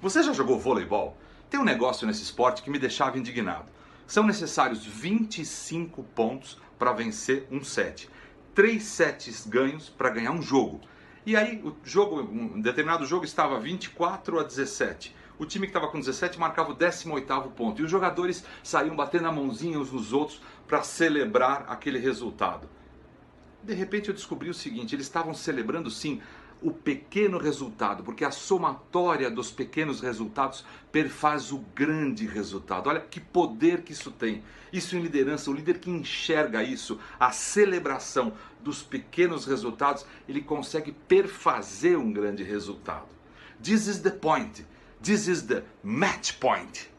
Você já jogou voleibol? Tem um negócio nesse esporte que me deixava indignado. São necessários 25 pontos para vencer um set. Três sets ganhos para ganhar um jogo. E aí, o jogo, um determinado jogo estava 24 a 17. O time que estava com 17 marcava o 18º ponto. E os jogadores saíam batendo a mãozinha uns nos outros para celebrar aquele resultado. De repente eu descobri o seguinte, eles estavam celebrando sim o pequeno resultado, porque a somatória dos pequenos resultados perfaz o grande resultado. Olha que poder que isso tem. Isso em liderança, o líder que enxerga isso, a celebração dos pequenos resultados, ele consegue perfazer um grande resultado. This is the point. This is the match point.